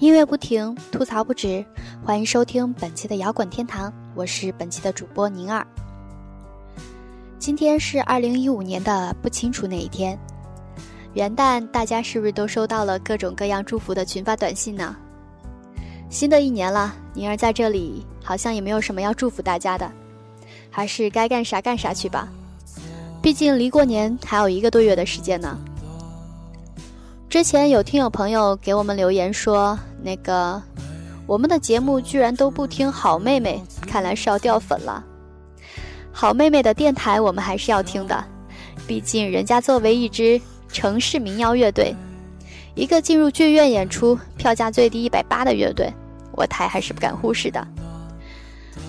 音乐不停，吐槽不止，欢迎收听本期的摇滚天堂，我是本期的主播宁儿。今天是二零一五年的不清楚那一天，元旦大家是不是都收到了各种各样祝福的群发短信呢？新的一年了，宁儿在这里好像也没有什么要祝福大家的，还是该干啥干啥去吧，毕竟离过年还有一个多月的时间呢。之前有听友朋友给我们留言说。那个，我们的节目居然都不听好妹妹，看来是要掉粉了。好妹妹的电台我们还是要听的，毕竟人家作为一支城市民谣乐队，一个进入剧院演出票价最低一百八的乐队，我台还是不敢忽视的。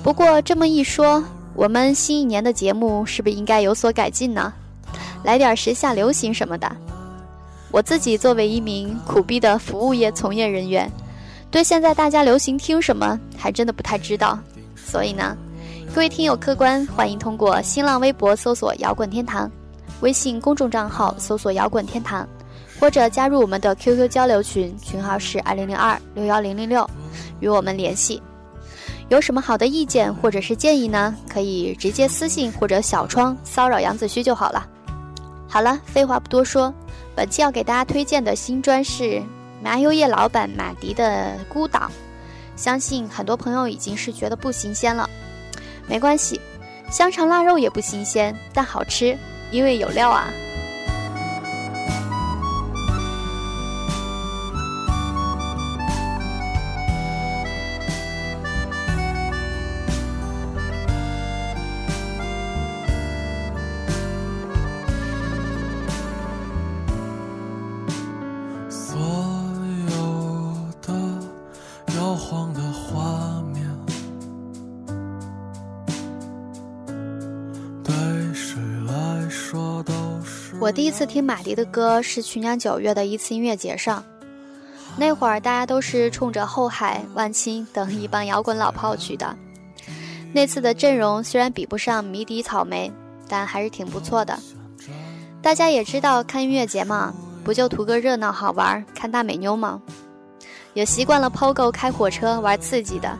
不过这么一说，我们新一年的节目是不是应该有所改进呢？来点时下流行什么的？我自己作为一名苦逼的服务业从业人员。对现在大家流行听什么，还真的不太知道。所以呢，各位听友客官，欢迎通过新浪微博搜索“摇滚天堂”，微信公众账号搜索“摇滚天堂”，或者加入我们的 QQ 交流群，群号是二零零二六幺零零六，与我们联系。有什么好的意见或者是建议呢？可以直接私信或者小窗骚扰杨子虚就好了。好了，废话不多说，本期要给大家推荐的新专是。麻油叶老板马迪的《孤岛》，相信很多朋友已经是觉得不新鲜了。没关系，香肠腊肉也不新鲜，但好吃，因为有料啊。我第一次听马迪的歌是去年九月的一次音乐节上，那会儿大家都是冲着后海、万青等一帮摇滚老炮去的。那次的阵容虽然比不上迷笛草莓，但还是挺不错的。大家也知道看音乐节嘛，不就图个热闹好玩，看大美妞吗？也习惯了 POGO 开火车玩刺激的。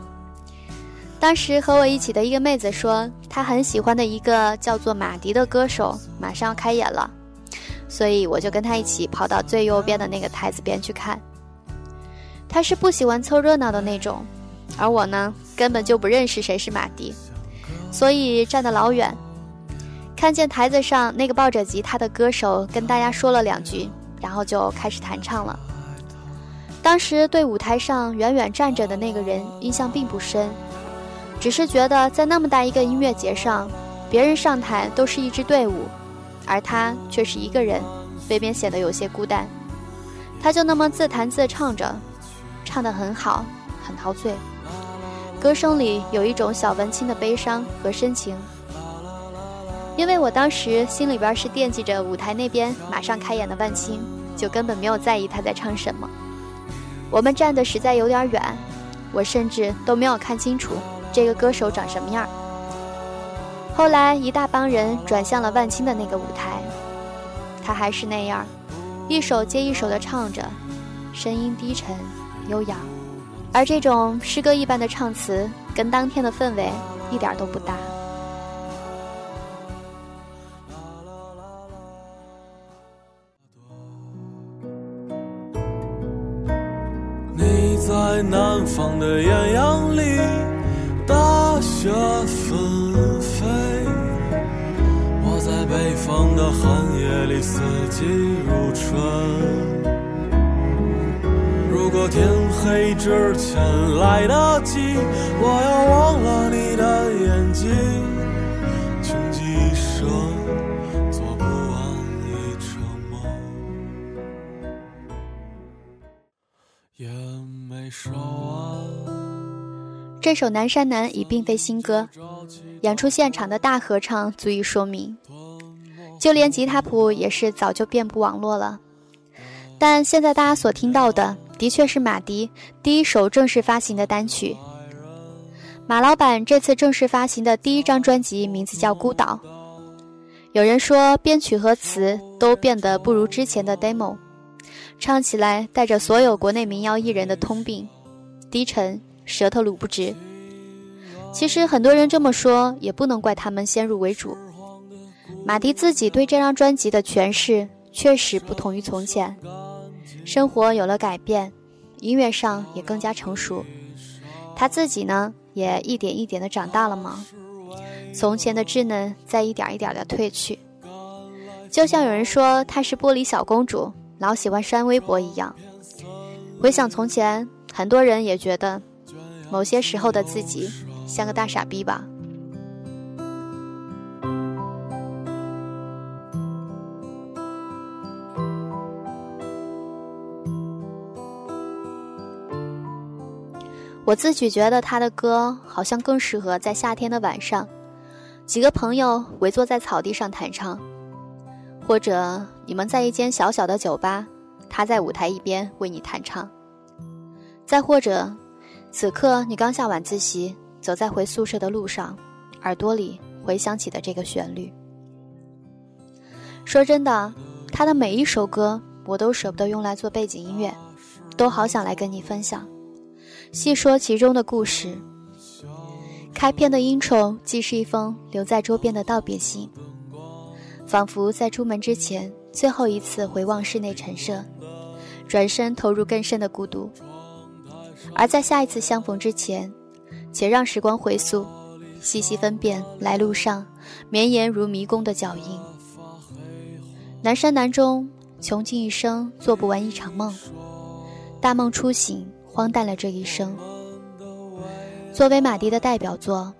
当时和我一起的一个妹子说，她很喜欢的一个叫做马迪的歌手马上要开演了。所以我就跟他一起跑到最右边的那个台子边去看。他是不喜欢凑热闹的那种，而我呢，根本就不认识谁是马迪，所以站得老远，看见台子上那个抱着吉他的歌手跟大家说了两句，然后就开始弹唱了。当时对舞台上远远站着的那个人印象并不深，只是觉得在那么大一个音乐节上，别人上台都是一支队伍。而他却是一个人，未免显得有些孤单。他就那么自弹自唱着，唱得很好，很陶醉。歌声里有一种小文青的悲伤和深情。因为我当时心里边是惦记着舞台那边马上开演的万青，就根本没有在意他在唱什么。我们站的实在有点远，我甚至都没有看清楚这个歌手长什么样。后来，一大帮人转向了万青的那个舞台，他还是那样，一首接一首地唱着，声音低沉、悠扬，而这种诗歌一般的唱词，跟当天的氛围一点都不搭。你在南方的艳阳里，大雪纷。北方的寒夜里，四季如春。如果天黑之前来得及，我要忘了你的眼睛，穷极一生做不完一场梦，也没说完。这首《南山南》已并非新歌，演出现场的大合唱足以说明。就连吉他谱也是早就遍布网络了，但现在大家所听到的，的确是马迪第一首正式发行的单曲。马老板这次正式发行的第一张专辑名字叫《孤岛》，有人说编曲和词都变得不如之前的 demo，唱起来带着所有国内民谣艺人的通病，低沉，舌头捋不直。其实很多人这么说，也不能怪他们先入为主。马迪自己对这张专辑的诠释确实不同于从前，生活有了改变，音乐上也更加成熟，他自己呢也一点一点的长大了嘛。从前的稚嫩在一点一点的褪去，就像有人说她是玻璃小公主，老喜欢删微博一样。回想从前，很多人也觉得某些时候的自己像个大傻逼吧。我自己觉得他的歌好像更适合在夏天的晚上，几个朋友围坐在草地上弹唱，或者你们在一间小小的酒吧，他在舞台一边为你弹唱，再或者，此刻你刚下晚自习，走在回宿舍的路上，耳朵里回响起的这个旋律。说真的，他的每一首歌我都舍不得用来做背景音乐，都好想来跟你分享。细说其中的故事。开篇的 intro 既是一封留在桌边的道别信，仿佛在出门之前最后一次回望室内陈设，转身投入更深的孤独。而在下一次相逢之前，且让时光回溯，细细分辨来路上绵延如迷宫的脚印。南山南中，穷尽一生做不完一场梦，大梦初醒。荒诞了这一生。作为马迪的代表作，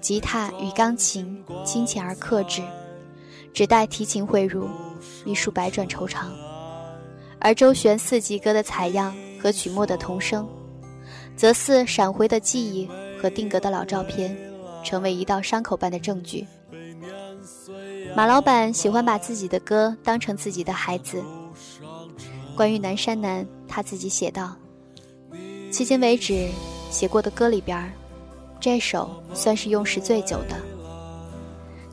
吉他与钢琴亲切而克制，只待提琴汇入，一束百转愁肠。而周旋四季歌的采样和曲末的童声，则似闪回的记忆和定格的老照片，成为一道伤口般的证据。马老板喜欢把自己的歌当成自己的孩子。关于南山南，他自己写道。迄今为止写过的歌里边，这首算是用时最久的。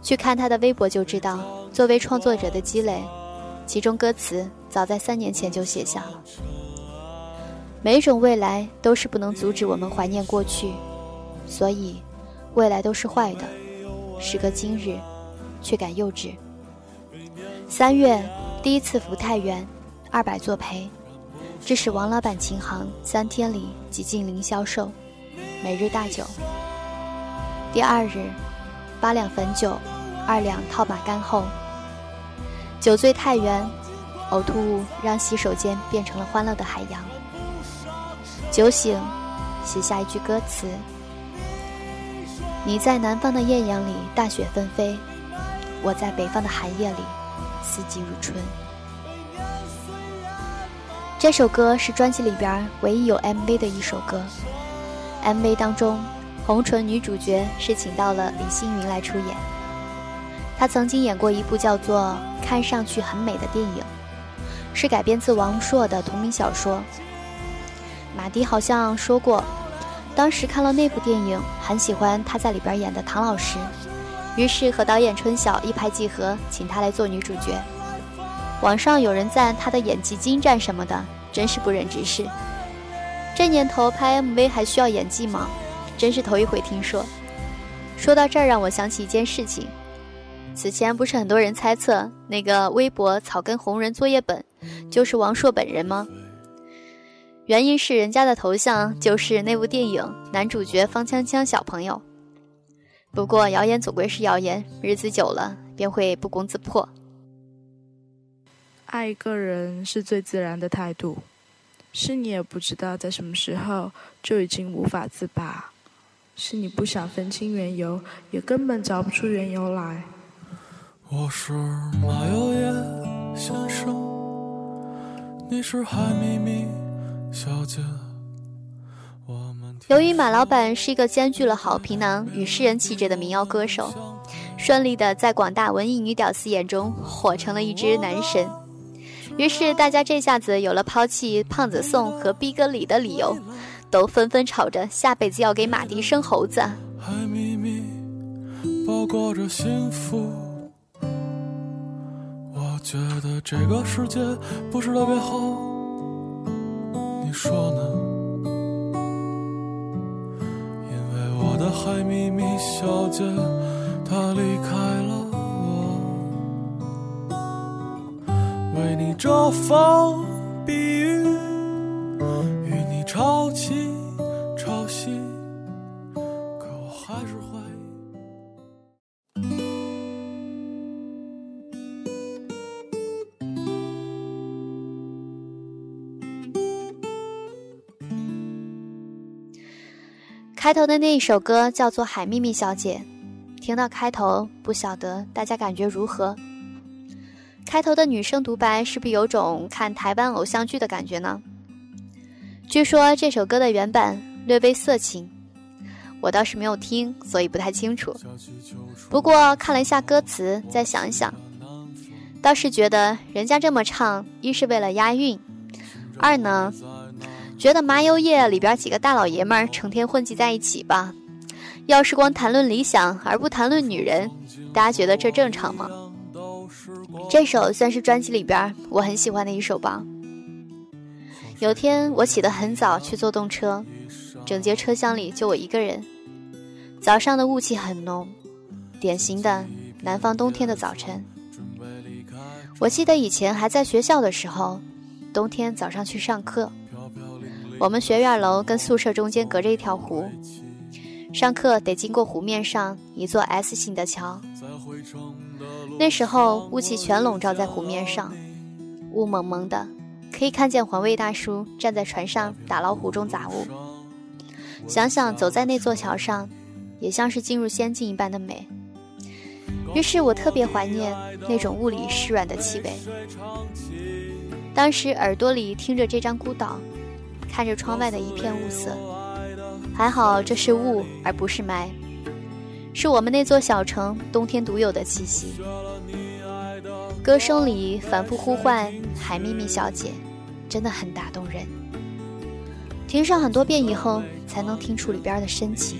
去看他的微博就知道，作为创作者的积累，其中歌词早在三年前就写下了。每一种未来都是不能阻止我们怀念过去，所以未来都是坏的。时隔今日，却感幼稚。三月第一次赴太原，二百作陪。这是王老板琴行三天里几近零销售，每日大酒。第二日，八两汾酒，二两套马干后，酒醉太原，呕吐物让洗手间变成了欢乐的海洋。酒醒，写下一句歌词：你在南方的艳阳里大雪纷飞，我在北方的寒夜里四季如春。这首歌是专辑里边唯一有 MV 的一首歌。MV 当中，红唇女主角是请到了李星云来出演。她曾经演过一部叫做《看上去很美》的电影，是改编自王朔的同名小说。马迪好像说过，当时看了那部电影，很喜欢她在里边演的唐老师，于是和导演春晓一拍即合，请她来做女主角。网上有人赞他的演技精湛什么的，真是不忍直视。这年头拍 MV 还需要演技吗？真是头一回听说。说到这儿，让我想起一件事情。此前不是很多人猜测那个微博草根红人作业本就是王朔本人吗？原因是人家的头像就是那部电影男主角方锵锵小朋友。不过谣言总归是谣言，日子久了便会不攻自破。爱一个人是最自然的态度，是你也不知道在什么时候就已经无法自拔，是你不想分清缘由，也根本找不出缘由来。我是马友友先生，你是海咪咪小姐。由于马老板是一个兼具了好皮囊与诗人气质的民谣歌手，顺利的在广大文艺女屌丝眼中火成了一只男神。于是大家这下子有了抛弃胖子宋和逼哥李的理由，都纷纷吵着下辈子要给马迪生猴子。包裹着幸福，我觉得这个世界不是特别好，你说呢？因为我的海咪咪小姐她离开了我，为你遮风避雨，与你潮起潮汐，可我还是会。开头的那一首歌叫做《海秘密小姐》，听到开头，不晓得大家感觉如何？开头的女生独白是不是有种看台湾偶像剧的感觉呢？据说这首歌的原版略微色情，我倒是没有听，所以不太清楚。不过看了一下歌词，再想一想，倒是觉得人家这么唱，一是为了押韵，二呢。觉得麻油叶里边几个大老爷们儿成天混迹在一起吧，要是光谈论理想而不谈论女人，大家觉得这正常吗？这首算是专辑里边我很喜欢的一首吧。有天我起得很早去坐动车，整节车厢里就我一个人。早上的雾气很浓，典型的南方冬天的早晨。我记得以前还在学校的时候，冬天早上去上课。我们学院楼跟宿舍中间隔着一条湖，上课得经过湖面上一座 S 型的桥。那时候雾气全笼罩在湖面上，雾蒙蒙的，可以看见环卫大叔站在船上打捞湖中杂物。想想走在那座桥上，也像是进入仙境一般的美。于是我特别怀念那种雾里湿软的气味。当时耳朵里听着这张孤岛。看着窗外的一片雾色，还好这是雾而不是霾，是我们那座小城冬天独有的气息。歌声里反复呼唤“海秘密小姐”，真的很打动人。听上很多遍以后，才能听出里边的深情。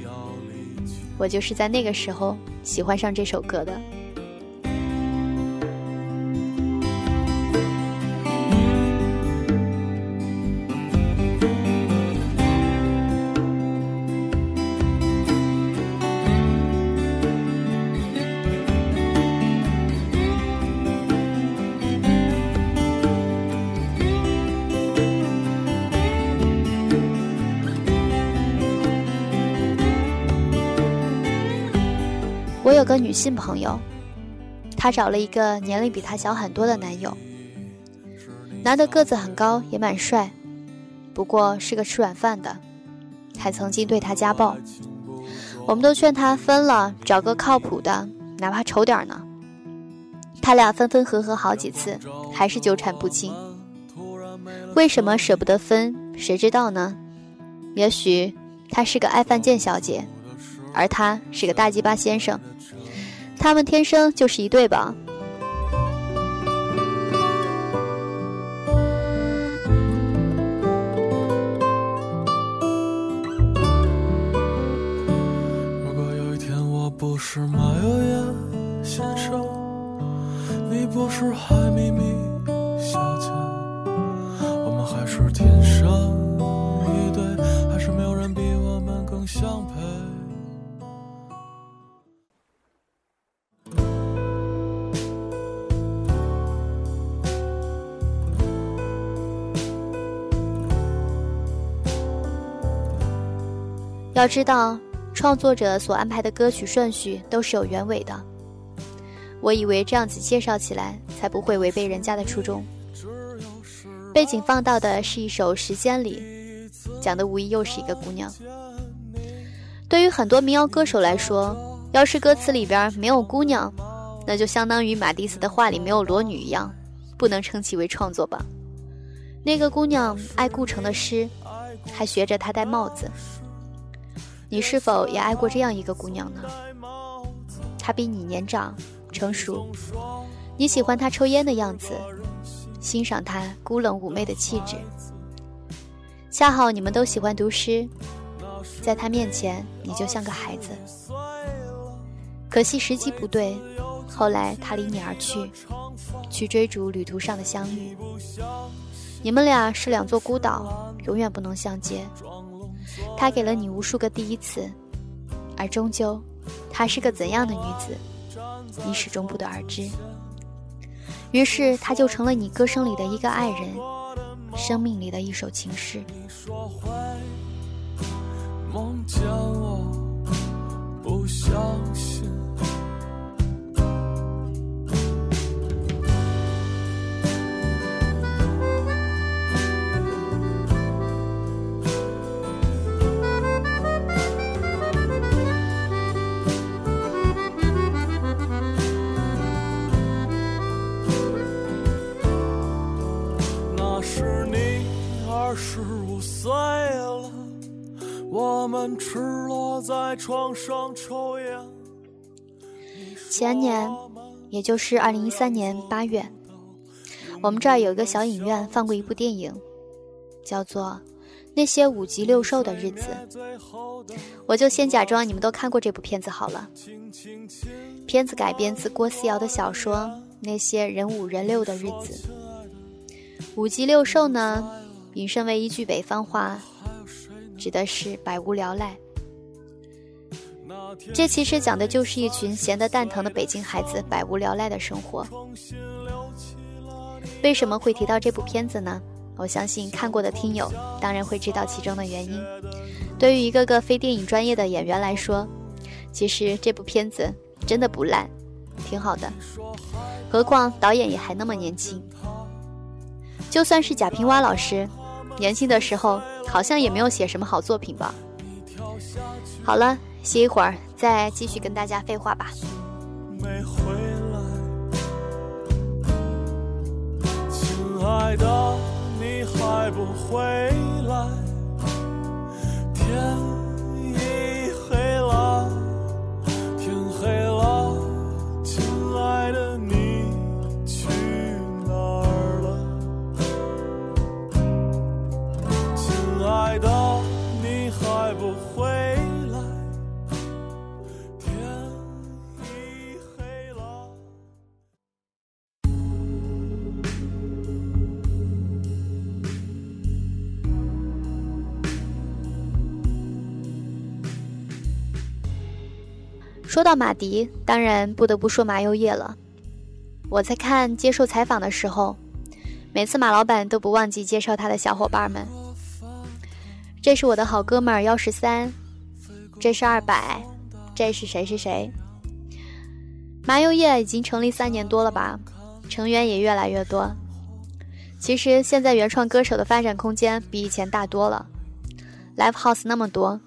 我就是在那个时候喜欢上这首歌的。个女性朋友，她找了一个年龄比她小很多的男友。男的个子很高，也蛮帅，不过是个吃软饭的，还曾经对她家暴。我们都劝她分了，找个靠谱的，哪怕丑点呢。他俩分分合合好几次，还是纠缠不清。为什么舍不得分？谁知道呢？也许她是个爱犯贱小姐，而他是个大鸡巴先生。他们天生就是一对吧？要知道，创作者所安排的歌曲顺序都是有原委的。我以为这样子介绍起来才不会违背人家的初衷。背景放到的是一首《时间里》，讲的无疑又是一个姑娘。对于很多民谣歌手来说，要是歌词里边没有姑娘，那就相当于马蒂斯的画里没有裸女一样，不能称其为创作吧。那个姑娘爱顾城的诗，还学着他戴帽子。你是否也爱过这样一个姑娘呢？她比你年长、成熟，你喜欢她抽烟的样子，欣赏她孤冷妩媚的气质。恰好你们都喜欢读诗，在她面前你就像个孩子。可惜时机不对，后来她离你而去，去追逐旅途上的相遇。你们俩是两座孤岛，永远不能相接。她给了你无数个第一次，而终究，她是个怎样的女子，你始终不得而知。于是，她就成了你歌声里的一个爱人，生命里的一首情诗。梦见我，不相信。床上抽烟。前年，也就是二零一三年八月，我们这儿有一个小影院放过一部电影，叫做《那些五级六兽的日子》。我就先假装你们都看过这部片子好了。片子改编自郭思瑶的小说《那些人五人六的日子》。五级六兽呢，引申为一句北方话。指的是百无聊赖，这其实讲的就是一群闲得蛋疼的北京孩子百无聊赖的生活。为什么会提到这部片子呢？我相信看过的听友当然会知道其中的原因。对于一个个非电影专业的演员来说，其实这部片子真的不烂，挺好的。何况导演也还那么年轻，就算是贾平凹老师。年轻的时候好像也没有写什么好作品吧。好了，歇一会儿再继续跟大家废话吧。没回来，亲爱的，你还不回来？天。说到马迪，当然不得不说马友业了。我在看接受采访的时候，每次马老板都不忘记介绍他的小伙伴们。这是我的好哥们儿幺十三，这是二百，这是谁谁谁。马友业已经成立三年多了吧，成员也越来越多。其实现在原创歌手的发展空间比以前大多了，live house 那么多。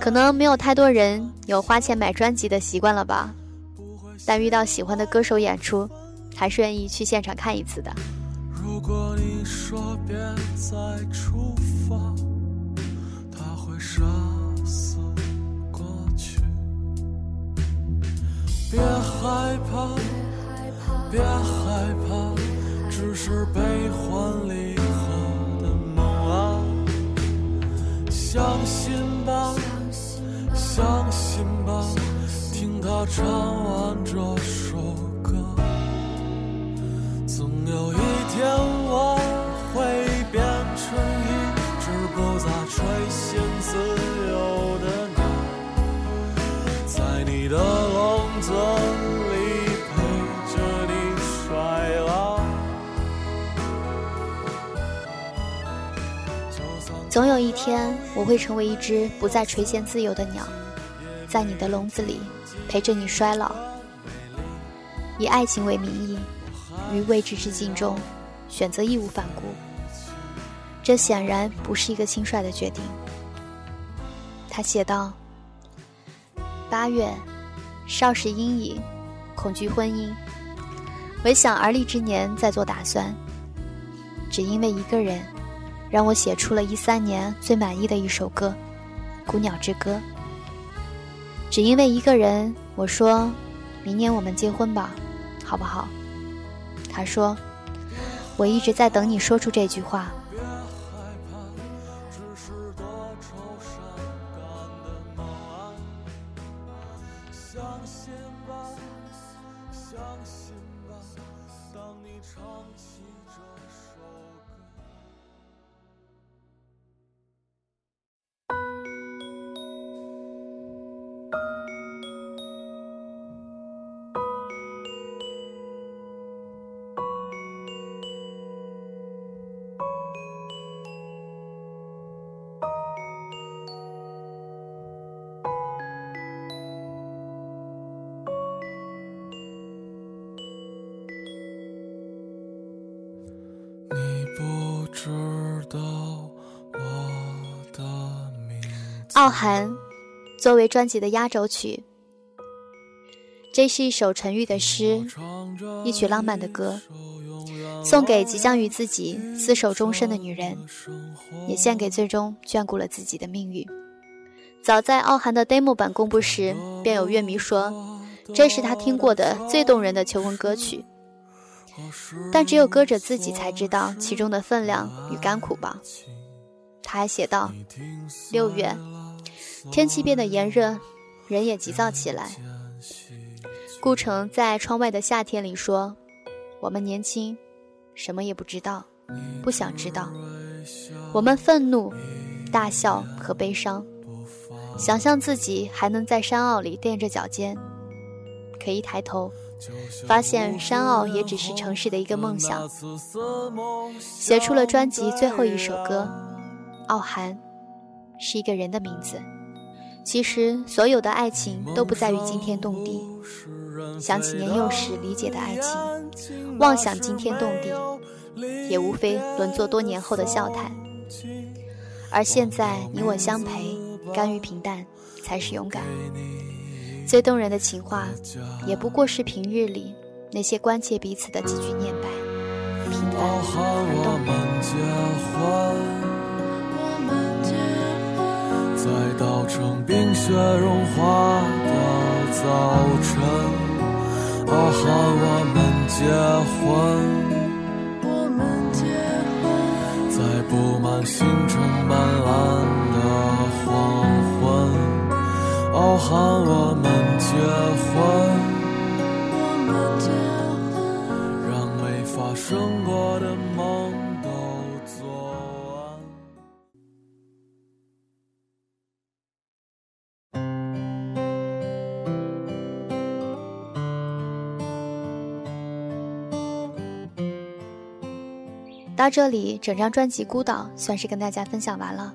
可能没有太多人有花钱买专辑的习惯了吧，但遇到喜欢的歌手演出，还是愿意去现场看一次的。如果你说别再出发，他会杀死过去。别害怕，别害怕，只是悲欢离合的梦啊，相信吧。相信吧，听他唱完这首歌，总有总有一天，我会成为一只不再垂涎自由的鸟。在你的笼子里陪着你衰老，以爱情为名义，于未知之境中选择义无反顾，这显然不是一个轻率的决定。他写道：“八月，少时阴影，恐惧婚姻，唯想而立之年再做打算。只因为一个人，让我写出了一三年最满意的一首歌《孤鸟之歌》。”只因为一个人，我说：“明年我们结婚吧，好不好？”他说：“我一直在等你说出这句话。”知道我的名。傲寒作为专辑的压轴曲，这是一首沉郁的诗，一曲浪漫的歌，送给即将与自己厮守终身的女人，也献给最终眷顾了自己的命运。早在傲寒的 demo 版公布时，便有乐迷说，这是他听过的最动人的求婚歌曲。但只有歌者自己才知道其中的分量与甘苦吧。他还写道：“六月，天气变得炎热，人也急躁起来。顾城在《窗外的夏天》里说：‘我们年轻，什么也不知道，不想知道。我们愤怒、大笑和悲伤，想象自己还能在山坳里垫着脚尖，可一抬头。’”发现山坳也只是城市的一个梦想，写出了专辑最后一首歌《傲寒》，是一个人的名字。其实，所有的爱情都不在于惊天动地。想起年幼时理解的爱情，妄想惊天动地，也无非沦作多年后的笑谈。而现在，你我相陪，甘于平淡，才是勇敢。最动人的情话，也不过是平日里那些关切彼此的几句念白，平凡而动人。在稻城冰雪融化的早晨，傲寒我们结婚。我们结婚。在布满星辰斑斓的黄昏。傲寒，我们结婚，让没发生过的梦都做完。到这里，整张专辑《孤岛》算是跟大家分享完了。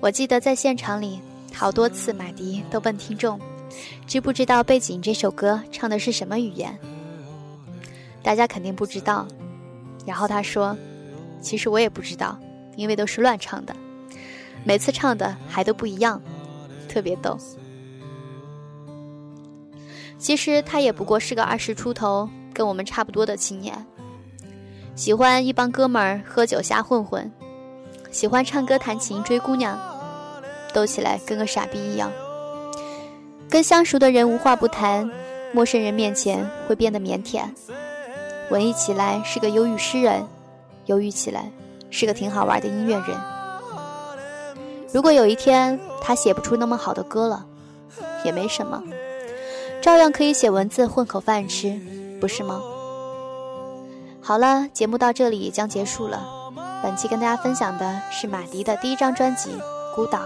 我记得在现场里。好多次，马迪都问听众：“知不知道背景这首歌唱的是什么语言？”大家肯定不知道。然后他说：“其实我也不知道，因为都是乱唱的，每次唱的还都不一样，特别逗。”其实他也不过是个二十出头、跟我们差不多的青年，喜欢一帮哥们儿喝酒瞎混混，喜欢唱歌弹琴追姑娘。逗起来跟个傻逼一样，跟相熟的人无话不谈，陌生人面前会变得腼腆。文艺起来是个忧郁诗人，忧郁起来是个挺好玩的音乐人。如果有一天他写不出那么好的歌了，也没什么，照样可以写文字混口饭吃，不是吗？好了，节目到这里也将结束了。本期跟大家分享的是马迪的第一张专辑《孤岛》。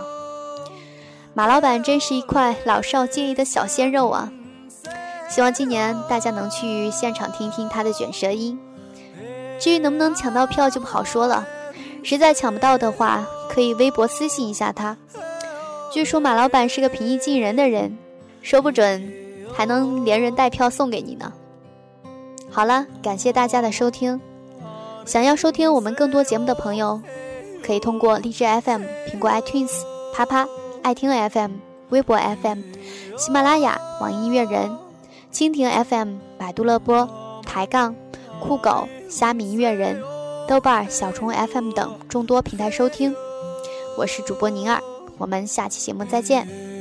马老板真是一块老少皆宜的小鲜肉啊！希望今年大家能去现场听听他的卷舌音。至于能不能抢到票就不好说了，实在抢不到的话，可以微博私信一下他。据说马老板是个平易近人的人，说不准还能连人带票送给你呢。好了，感谢大家的收听。想要收听我们更多节目的朋友，可以通过荔枝 FM、苹果 iTunes、啪啪。爱听 FM、微博 FM、喜马拉雅、网易音乐人、蜻蜓 FM、百度乐播、抬杠、酷狗、虾米音乐人、豆瓣、小虫 FM 等众多平台收听。我是主播宁儿，我们下期节目再见。